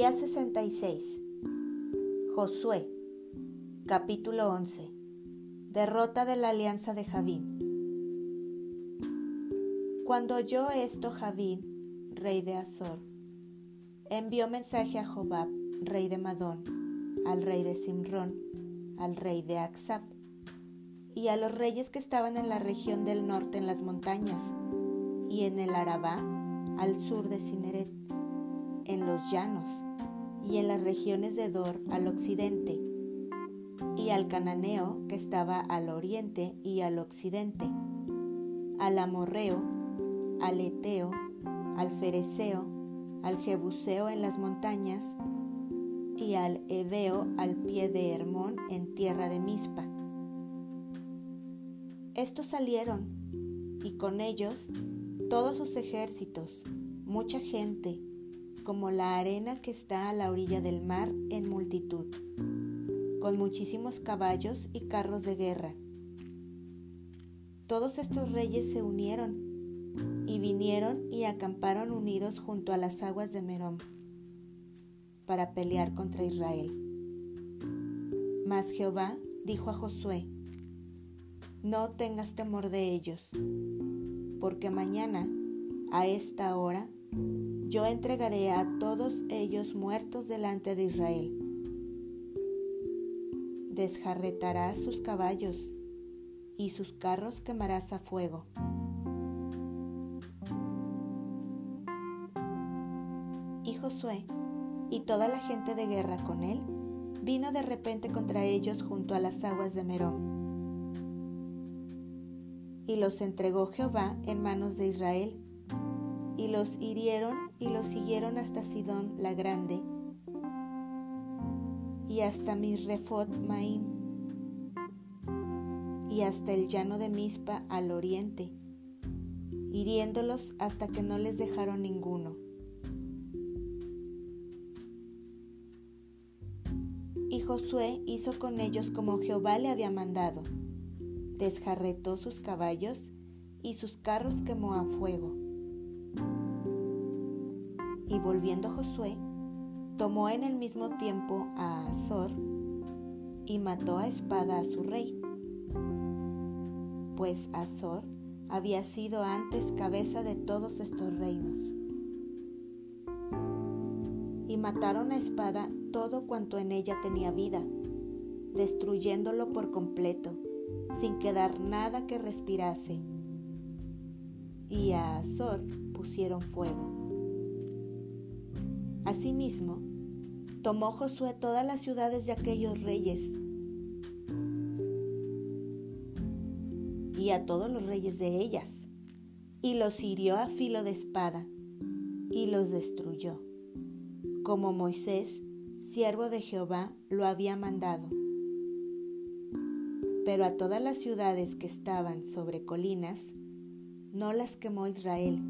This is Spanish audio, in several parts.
Día 66. Josué. Capítulo 11. Derrota de la alianza de Javín. Cuando oyó esto Javín, rey de Azor, envió mensaje a Jobab, rey de Madón, al rey de Simrón, al rey de Aksab, y a los reyes que estaban en la región del norte en las montañas, y en el Arabá, al sur de Cineret en los llanos y en las regiones de Dor al occidente, y al cananeo que estaba al oriente y al occidente, al amorreo, al eteo, al fereceo, al jebuseo en las montañas, y al heveo al pie de Hermón en tierra de Mispa. Estos salieron, y con ellos todos sus ejércitos, mucha gente, como la arena que está a la orilla del mar en multitud, con muchísimos caballos y carros de guerra. Todos estos reyes se unieron y vinieron y acamparon unidos junto a las aguas de Merón para pelear contra Israel. Mas Jehová dijo a Josué, no tengas temor de ellos, porque mañana, a esta hora, yo entregaré a todos ellos muertos delante de Israel. Desjarretarás sus caballos y sus carros quemarás a fuego. Y Josué y toda la gente de guerra con él vino de repente contra ellos junto a las aguas de Merón. Y los entregó Jehová en manos de Israel y los hirieron y los siguieron hasta Sidón la Grande y hasta Misrefot Maim y hasta el llano de Mispa al oriente, hiriéndolos hasta que no les dejaron ninguno. Y Josué hizo con ellos como Jehová le había mandado, desjarretó sus caballos y sus carros quemó a fuego y volviendo Josué, tomó en el mismo tiempo a Azor y mató a espada a su rey, pues Azor había sido antes cabeza de todos estos reinos. Y mataron a espada todo cuanto en ella tenía vida, destruyéndolo por completo, sin quedar nada que respirase. Y a Azor pusieron fuego. Asimismo, tomó Josué todas las ciudades de aquellos reyes y a todos los reyes de ellas, y los hirió a filo de espada, y los destruyó, como Moisés, siervo de Jehová, lo había mandado. Pero a todas las ciudades que estaban sobre colinas, no las quemó Israel,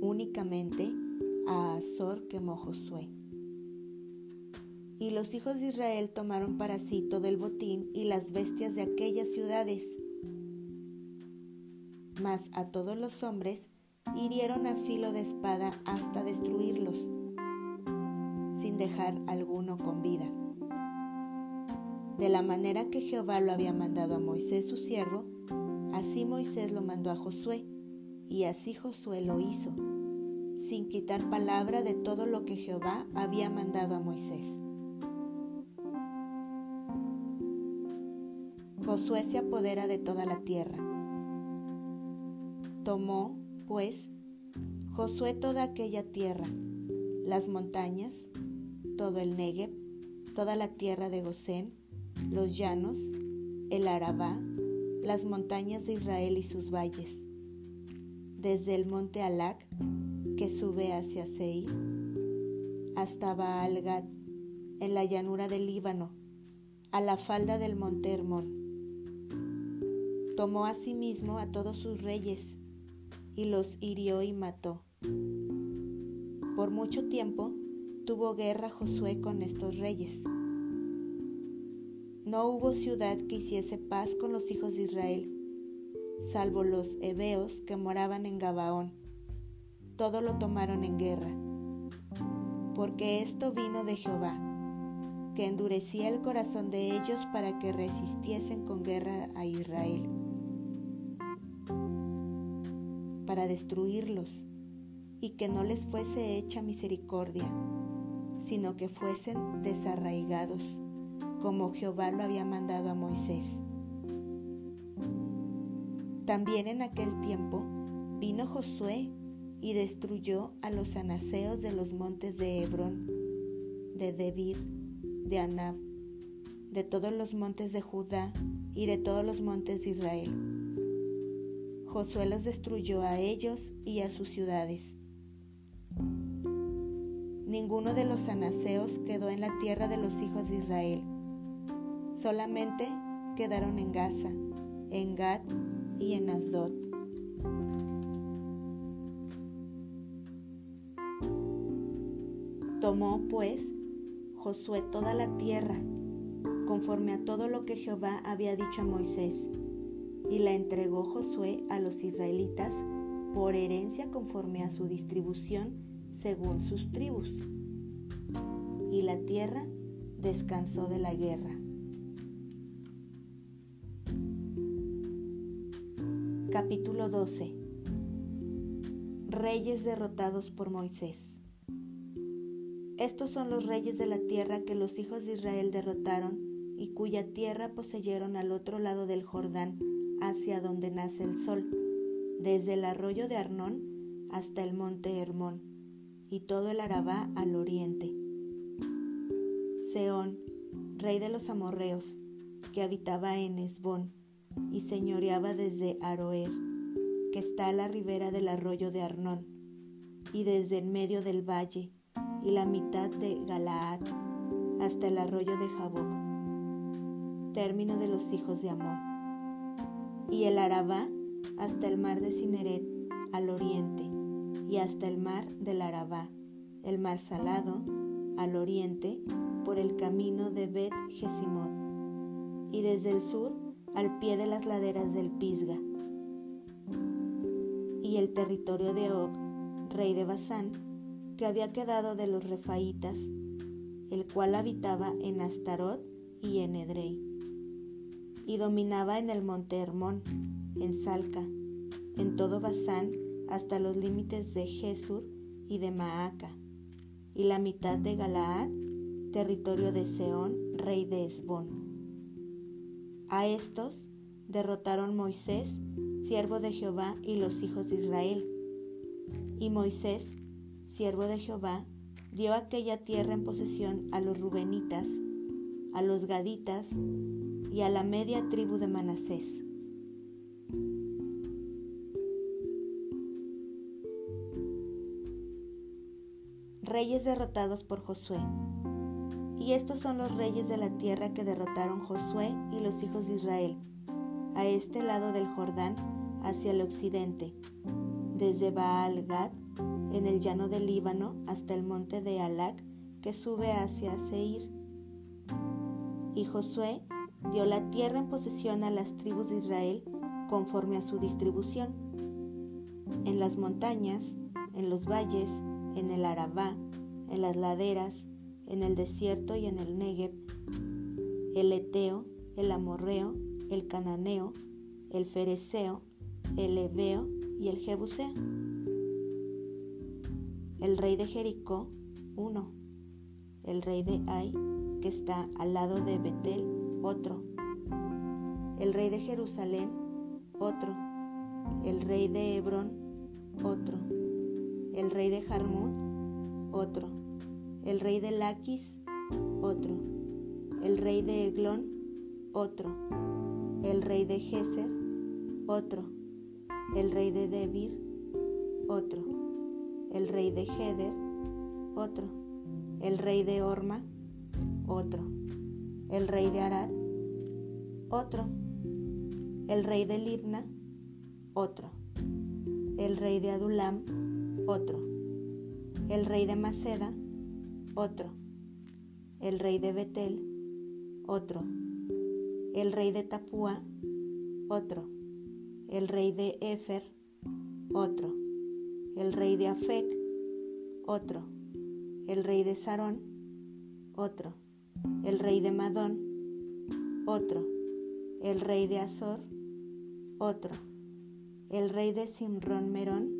únicamente a Azor quemó Josué. Y los hijos de Israel tomaron para sí todo el botín y las bestias de aquellas ciudades. Mas a todos los hombres hirieron a filo de espada hasta destruirlos, sin dejar alguno con vida. De la manera que Jehová lo había mandado a Moisés su siervo, así Moisés lo mandó a Josué, y así Josué lo hizo sin quitar palabra de todo lo que Jehová había mandado a Moisés. Josué se apodera de toda la tierra. Tomó, pues, Josué toda aquella tierra, las montañas, todo el Negev, toda la tierra de Gosén, los llanos, el Arabá, las montañas de Israel y sus valles, desde el monte Alac que sube hacia Seir, hasta Baal en la llanura del Líbano, a la falda del monte Hermón. Tomó asimismo a todos sus reyes y los hirió y mató. Por mucho tiempo tuvo guerra Josué con estos reyes. No hubo ciudad que hiciese paz con los hijos de Israel, salvo los heveos que moraban en Gabaón todo lo tomaron en guerra, porque esto vino de Jehová, que endurecía el corazón de ellos para que resistiesen con guerra a Israel, para destruirlos, y que no les fuese hecha misericordia, sino que fuesen desarraigados, como Jehová lo había mandado a Moisés. También en aquel tiempo vino Josué y destruyó a los anaseos de los montes de Hebrón, de Debir, de Anab, de todos los montes de Judá y de todos los montes de Israel. Josué los destruyó a ellos y a sus ciudades. Ninguno de los anaseos quedó en la tierra de los hijos de Israel. Solamente quedaron en Gaza, en Gad y en Asdod. Tomó pues Josué toda la tierra, conforme a todo lo que Jehová había dicho a Moisés, y la entregó Josué a los israelitas por herencia conforme a su distribución según sus tribus. Y la tierra descansó de la guerra. Capítulo 12 Reyes derrotados por Moisés estos son los reyes de la tierra que los hijos de Israel derrotaron y cuya tierra poseyeron al otro lado del Jordán, hacia donde nace el sol, desde el arroyo de Arnón hasta el monte Hermón, y todo el Arabá al oriente. Seón, rey de los amorreos, que habitaba en Esbón y señoreaba desde Aroer, que está a la ribera del arroyo de Arnón, y desde el medio del valle, y la mitad de Galaad hasta el arroyo de Jaboc, término de los hijos de Amón, y el Arabá hasta el mar de Cineret al oriente, y hasta el mar del Arabá, el mar salado al oriente por el camino de Bet Jesimot, y desde el sur al pie de las laderas del Pisga, y el territorio de Og, rey de Basán, que había quedado de los refaítas, el cual habitaba en Astarot y en Edrei, y dominaba en el monte Hermón, en Salca, en todo Basán hasta los límites de Jesur y de Maaca, y la mitad de Galaad, territorio de Seón, rey de Esbón. A estos derrotaron Moisés, siervo de Jehová, y los hijos de Israel. Y Moisés siervo de Jehová, dio aquella tierra en posesión a los rubenitas, a los gaditas y a la media tribu de Manasés. Reyes derrotados por Josué. Y estos son los reyes de la tierra que derrotaron Josué y los hijos de Israel, a este lado del Jordán, hacia el occidente, desde Baal Gad en el llano del Líbano hasta el monte de Alac que sube hacia Seir. Y Josué dio la tierra en posesión a las tribus de Israel conforme a su distribución. En las montañas, en los valles, en el Arabá, en las laderas, en el desierto y en el Negev, el Eteo, el Amorreo, el Cananeo, el Fereceo, el Ebeo y el Jebuseo el rey de Jericó, uno, el rey de Ai, que está al lado de Betel, otro, el rey de Jerusalén, otro, el rey de Hebrón, otro, el rey de Jarmut, otro, el rey de Laquis, otro, el rey de Eglón, otro, el rey de Geser, otro, el rey de Debir, otro el rey de Heder, otro, el rey de Orma, otro, el rey de Arad, otro, el rey de Libna, otro, el rey de Adulam, otro, el rey de Maceda, otro, el rey de Betel, otro, el rey de Tapúa, otro, el rey de Efer, otro, el rey de Afec, otro, el rey de Sarón, otro, el rey de Madón, otro, el rey de Azor, otro, el rey de Simrón Merón,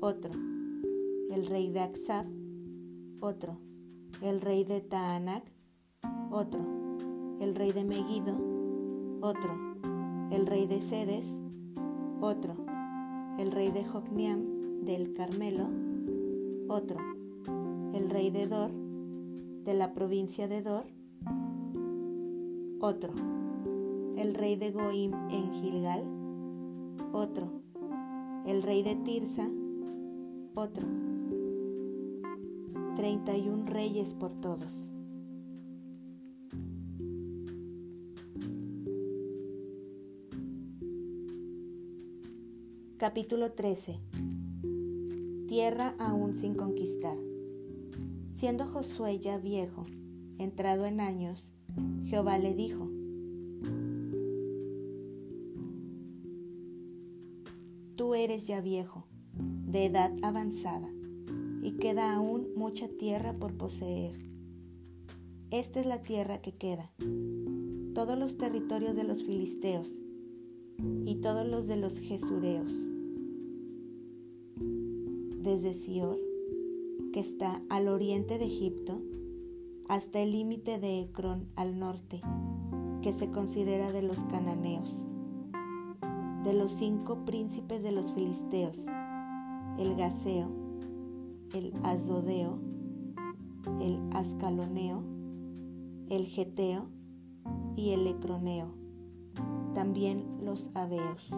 otro, el rey de Aksab, otro, el rey de Taanac, otro, el rey de Megiddo, otro, el rey de Sedes, otro, el rey de Jocniam del Carmelo, otro, el rey de Dor, de la provincia de Dor, otro, el rey de Goim en Gilgal, otro, el rey de Tirsa, otro, treinta y un reyes por todos. Capítulo 13 Tierra aún sin conquistar. Siendo Josué ya viejo, entrado en años, Jehová le dijo, Tú eres ya viejo, de edad avanzada, y queda aún mucha tierra por poseer. Esta es la tierra que queda, todos los territorios de los filisteos, y todos los de los jesureos, desde Sior, que está al oriente de Egipto, hasta el límite de Ecrón al norte, que se considera de los cananeos, de los cinco príncipes de los filisteos, el Gaseo, el Azodeo, el Ascaloneo, el Geteo y el Ecroneo también los Abeos.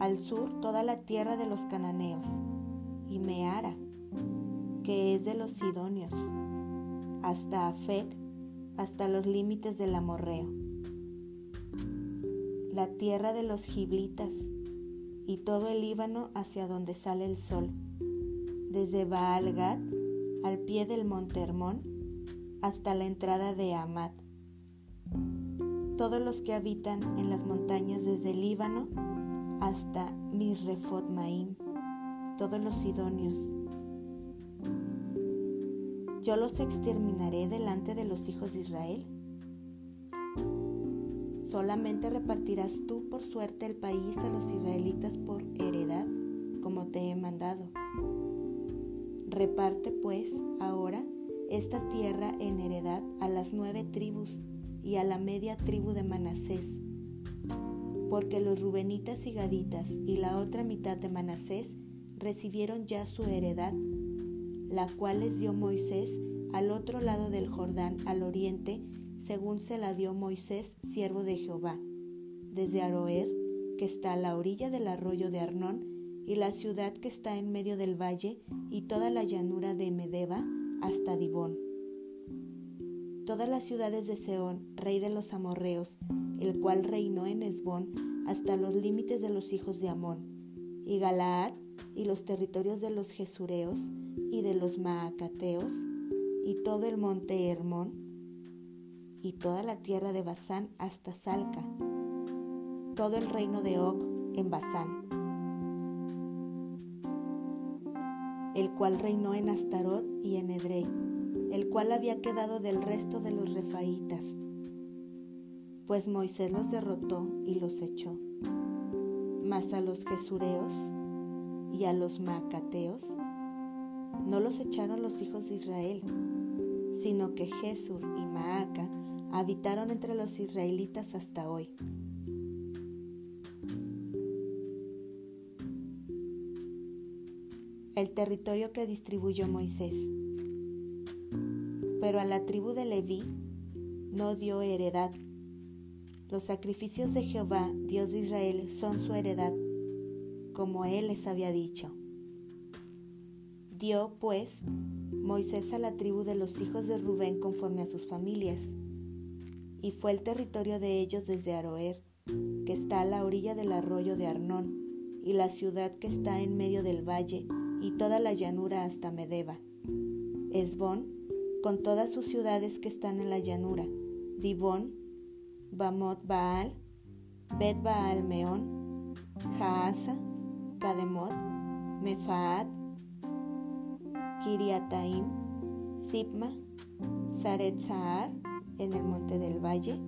Al sur toda la tierra de los cananeos, y Meara, que es de los sidonios, hasta Afec, hasta los límites del amorreo. La tierra de los giblitas, y todo el Líbano hacia donde sale el sol, desde Baal Gad al pie del monte Hermón hasta la entrada de Amat todos los que habitan en las montañas desde el Líbano hasta Misrefot Maim, todos los sidonios. Yo los exterminaré delante de los hijos de Israel. Solamente repartirás tú por suerte el país a los israelitas por heredad, como te he mandado. Reparte pues ahora esta tierra en heredad a las nueve tribus y a la media tribu de Manasés, porque los rubenitas y gaditas y la otra mitad de Manasés recibieron ya su heredad, la cual les dio Moisés al otro lado del Jordán, al oriente, según se la dio Moisés, siervo de Jehová, desde Aroer, que está a la orilla del arroyo de Arnón, y la ciudad que está en medio del valle, y toda la llanura de Medeba, hasta Dibón. Todas las ciudades de Seón, rey de los amorreos, el cual reinó en Esbón hasta los límites de los hijos de Amón, y Galaad, y los territorios de los Jesureos y de los Maacateos, y todo el monte Hermón, y toda la tierra de Basán hasta Salca, todo el reino de Og en Basán, el cual reinó en Astarot y en Edrei el cual había quedado del resto de los refaítas, pues Moisés los derrotó y los echó. Mas a los jesureos y a los macateos no los echaron los hijos de Israel, sino que Jesur y Maaca habitaron entre los israelitas hasta hoy. El territorio que distribuyó Moisés pero a la tribu de Leví no dio heredad. Los sacrificios de Jehová, Dios de Israel, son su heredad, como él les había dicho. Dio, pues, Moisés a la tribu de los hijos de Rubén conforme a sus familias, y fue el territorio de ellos desde Aroer, que está a la orilla del arroyo de Arnón, y la ciudad que está en medio del valle, y toda la llanura hasta Medeba. Esbón con todas sus ciudades que están en la llanura, Dibón, Bamot Baal, Bet Baal Meón, Jaasa, Kademot, Mefaat, Kiriataim, Sipma, Saret en el monte del valle,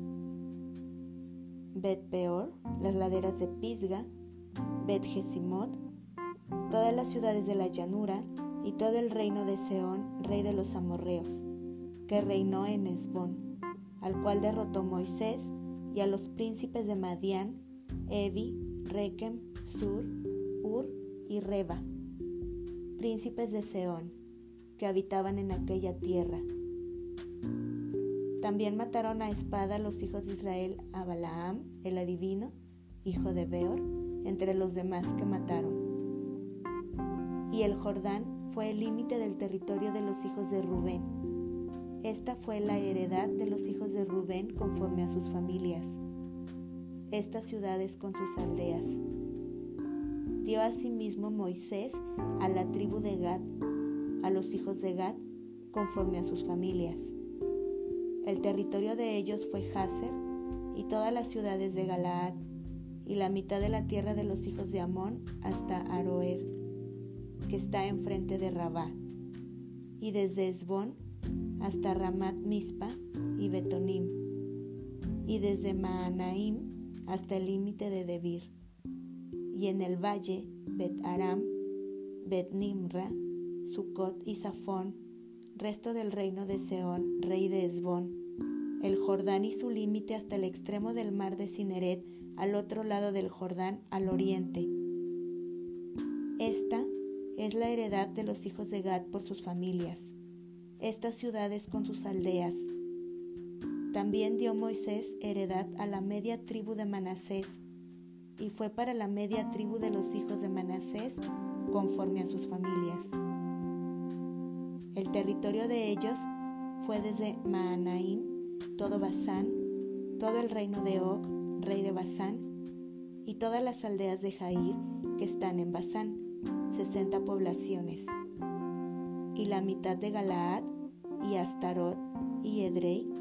Bet Peor, las laderas de Pisga, Bet Gesimot, todas las ciudades de la llanura y todo el reino de Seón, rey de los amorreos, que reinó en Esbón, al cual derrotó Moisés y a los príncipes de Madián, Evi, Rekem, Sur, Ur y Reba, príncipes de Seón, que habitaban en aquella tierra. También mataron a espada los hijos de Israel a Balaam, el adivino, hijo de Beor, entre los demás que mataron. Y el Jordán fue el límite del territorio de los hijos de Rubén. Esta fue la heredad de los hijos de Rubén conforme a sus familias. Estas ciudades con sus aldeas. Dio asimismo Moisés a la tribu de Gad, a los hijos de Gad, conforme a sus familias. El territorio de ellos fue Hazer y todas las ciudades de Galaad, y la mitad de la tierra de los hijos de Amón hasta Aroer, que está enfrente de Rabá, y desde Esbón hasta Ramat Mispa y Betonim, y desde Maanaim hasta el límite de Debir, y en el valle Bet Aram, Bet Nimra, Sucot y Safón, resto del reino de Seón, rey de Esbón, el Jordán y su límite hasta el extremo del mar de Cineret, al otro lado del Jordán, al oriente. Esta es la heredad de los hijos de Gad por sus familias, estas ciudades con sus aldeas. También dio Moisés heredad a la media tribu de Manasés, y fue para la media tribu de los hijos de Manasés conforme a sus familias. El territorio de ellos fue desde Maanaim, todo Basán, todo el reino de Og, rey de Basán, y todas las aldeas de Jair que están en Basán, sesenta poblaciones, y la mitad de Galaad, y Astarot, y Edrei,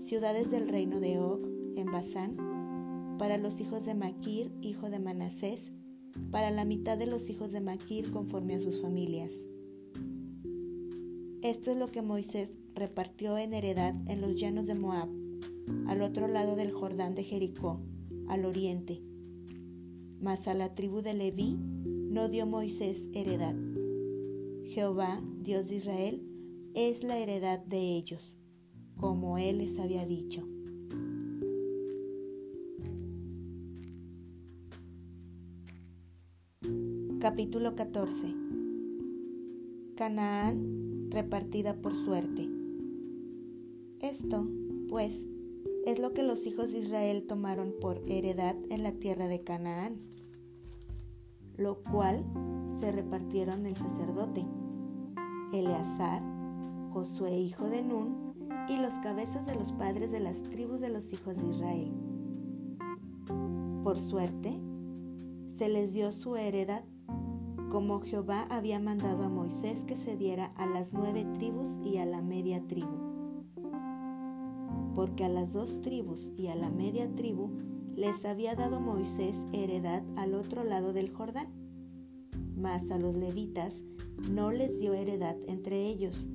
ciudades del reino de Og, en Basán, para los hijos de Maquir, hijo de Manasés, para la mitad de los hijos de Maquir conforme a sus familias. Esto es lo que Moisés repartió en heredad en los llanos de Moab, al otro lado del Jordán de Jericó, al oriente. Mas a la tribu de Leví no dio Moisés heredad. Jehová, Dios de Israel, es la heredad de ellos, como él les había dicho. Capítulo 14 Canaán repartida por suerte. Esto, pues, es lo que los hijos de Israel tomaron por heredad en la tierra de Canaán, lo cual se repartieron el sacerdote, Eleazar, Josué hijo de Nun, y los cabezas de los padres de las tribus de los hijos de Israel. Por suerte, se les dio su heredad como Jehová había mandado a Moisés que se diera a las nueve tribus y a la media tribu. Porque a las dos tribus y a la media tribu les había dado Moisés heredad al otro lado del Jordán. Mas a los levitas no les dio heredad entre ellos,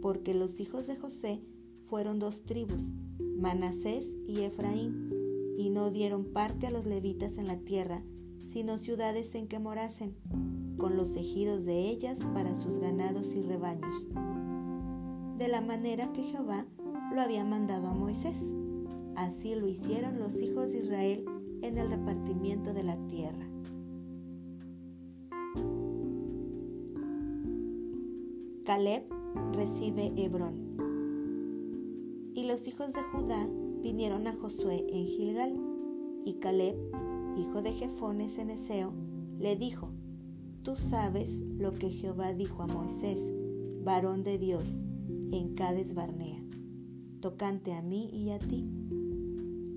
porque los hijos de José fueron dos tribus, Manasés y Efraín, y no dieron parte a los levitas en la tierra, sino ciudades en que morasen, con los ejidos de ellas para sus ganados y rebaños, de la manera que Jehová lo había mandado a Moisés. Así lo hicieron los hijos de Israel en el repartimiento de la tierra. Caleb recibe Hebrón. Y los hijos de Judá vinieron a Josué en Gilgal, y Caleb hijo de Jefones en Eseo, le dijo, Tú sabes lo que Jehová dijo a Moisés, varón de Dios, en Cades Barnea, tocante a mí y a ti.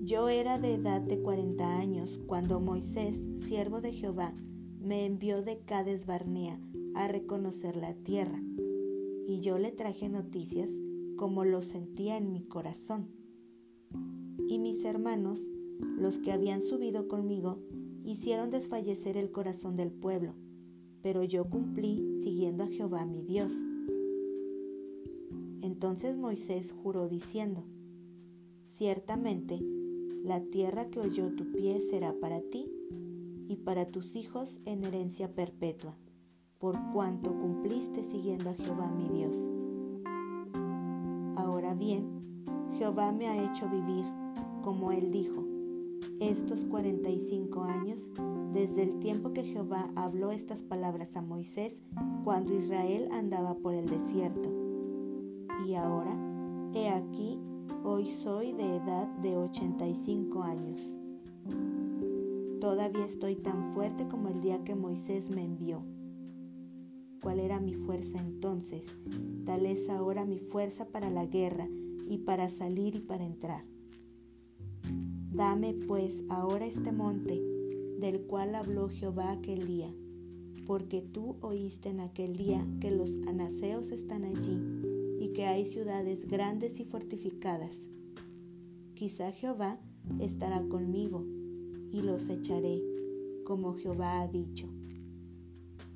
Yo era de edad de cuarenta años cuando Moisés, siervo de Jehová, me envió de Cades Barnea a reconocer la tierra, y yo le traje noticias como lo sentía en mi corazón. Y mis hermanos los que habían subido conmigo hicieron desfallecer el corazón del pueblo, pero yo cumplí siguiendo a Jehová mi Dios. Entonces Moisés juró diciendo, Ciertamente, la tierra que oyó tu pie será para ti y para tus hijos en herencia perpetua, por cuanto cumpliste siguiendo a Jehová mi Dios. Ahora bien, Jehová me ha hecho vivir, como él dijo, estos cuarenta y cinco años desde el tiempo que Jehová habló estas palabras a Moisés cuando Israel andaba por el desierto. Y ahora, he aquí, hoy soy de edad de ochenta y cinco años. Todavía estoy tan fuerte como el día que Moisés me envió. ¿Cuál era mi fuerza entonces? Tal es ahora mi fuerza para la guerra y para salir y para entrar. Dame pues ahora este monte del cual habló Jehová aquel día, porque tú oíste en aquel día que los anaseos están allí y que hay ciudades grandes y fortificadas. Quizá Jehová estará conmigo y los echaré, como Jehová ha dicho.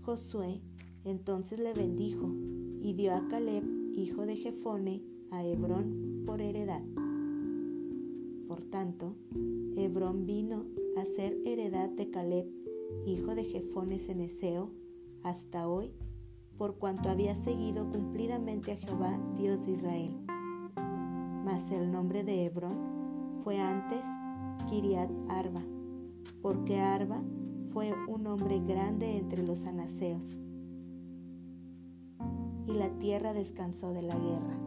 Josué entonces le bendijo y dio a Caleb, hijo de Jefone, a Hebrón por heredad. Por tanto, Hebrón vino a ser heredad de Caleb, hijo de Jefones Eneseo, hasta hoy, por cuanto había seguido cumplidamente a Jehová, Dios de Israel. Mas el nombre de Hebrón fue antes Kiriat Arba, porque Arba fue un hombre grande entre los anaseos. Y la tierra descansó de la guerra.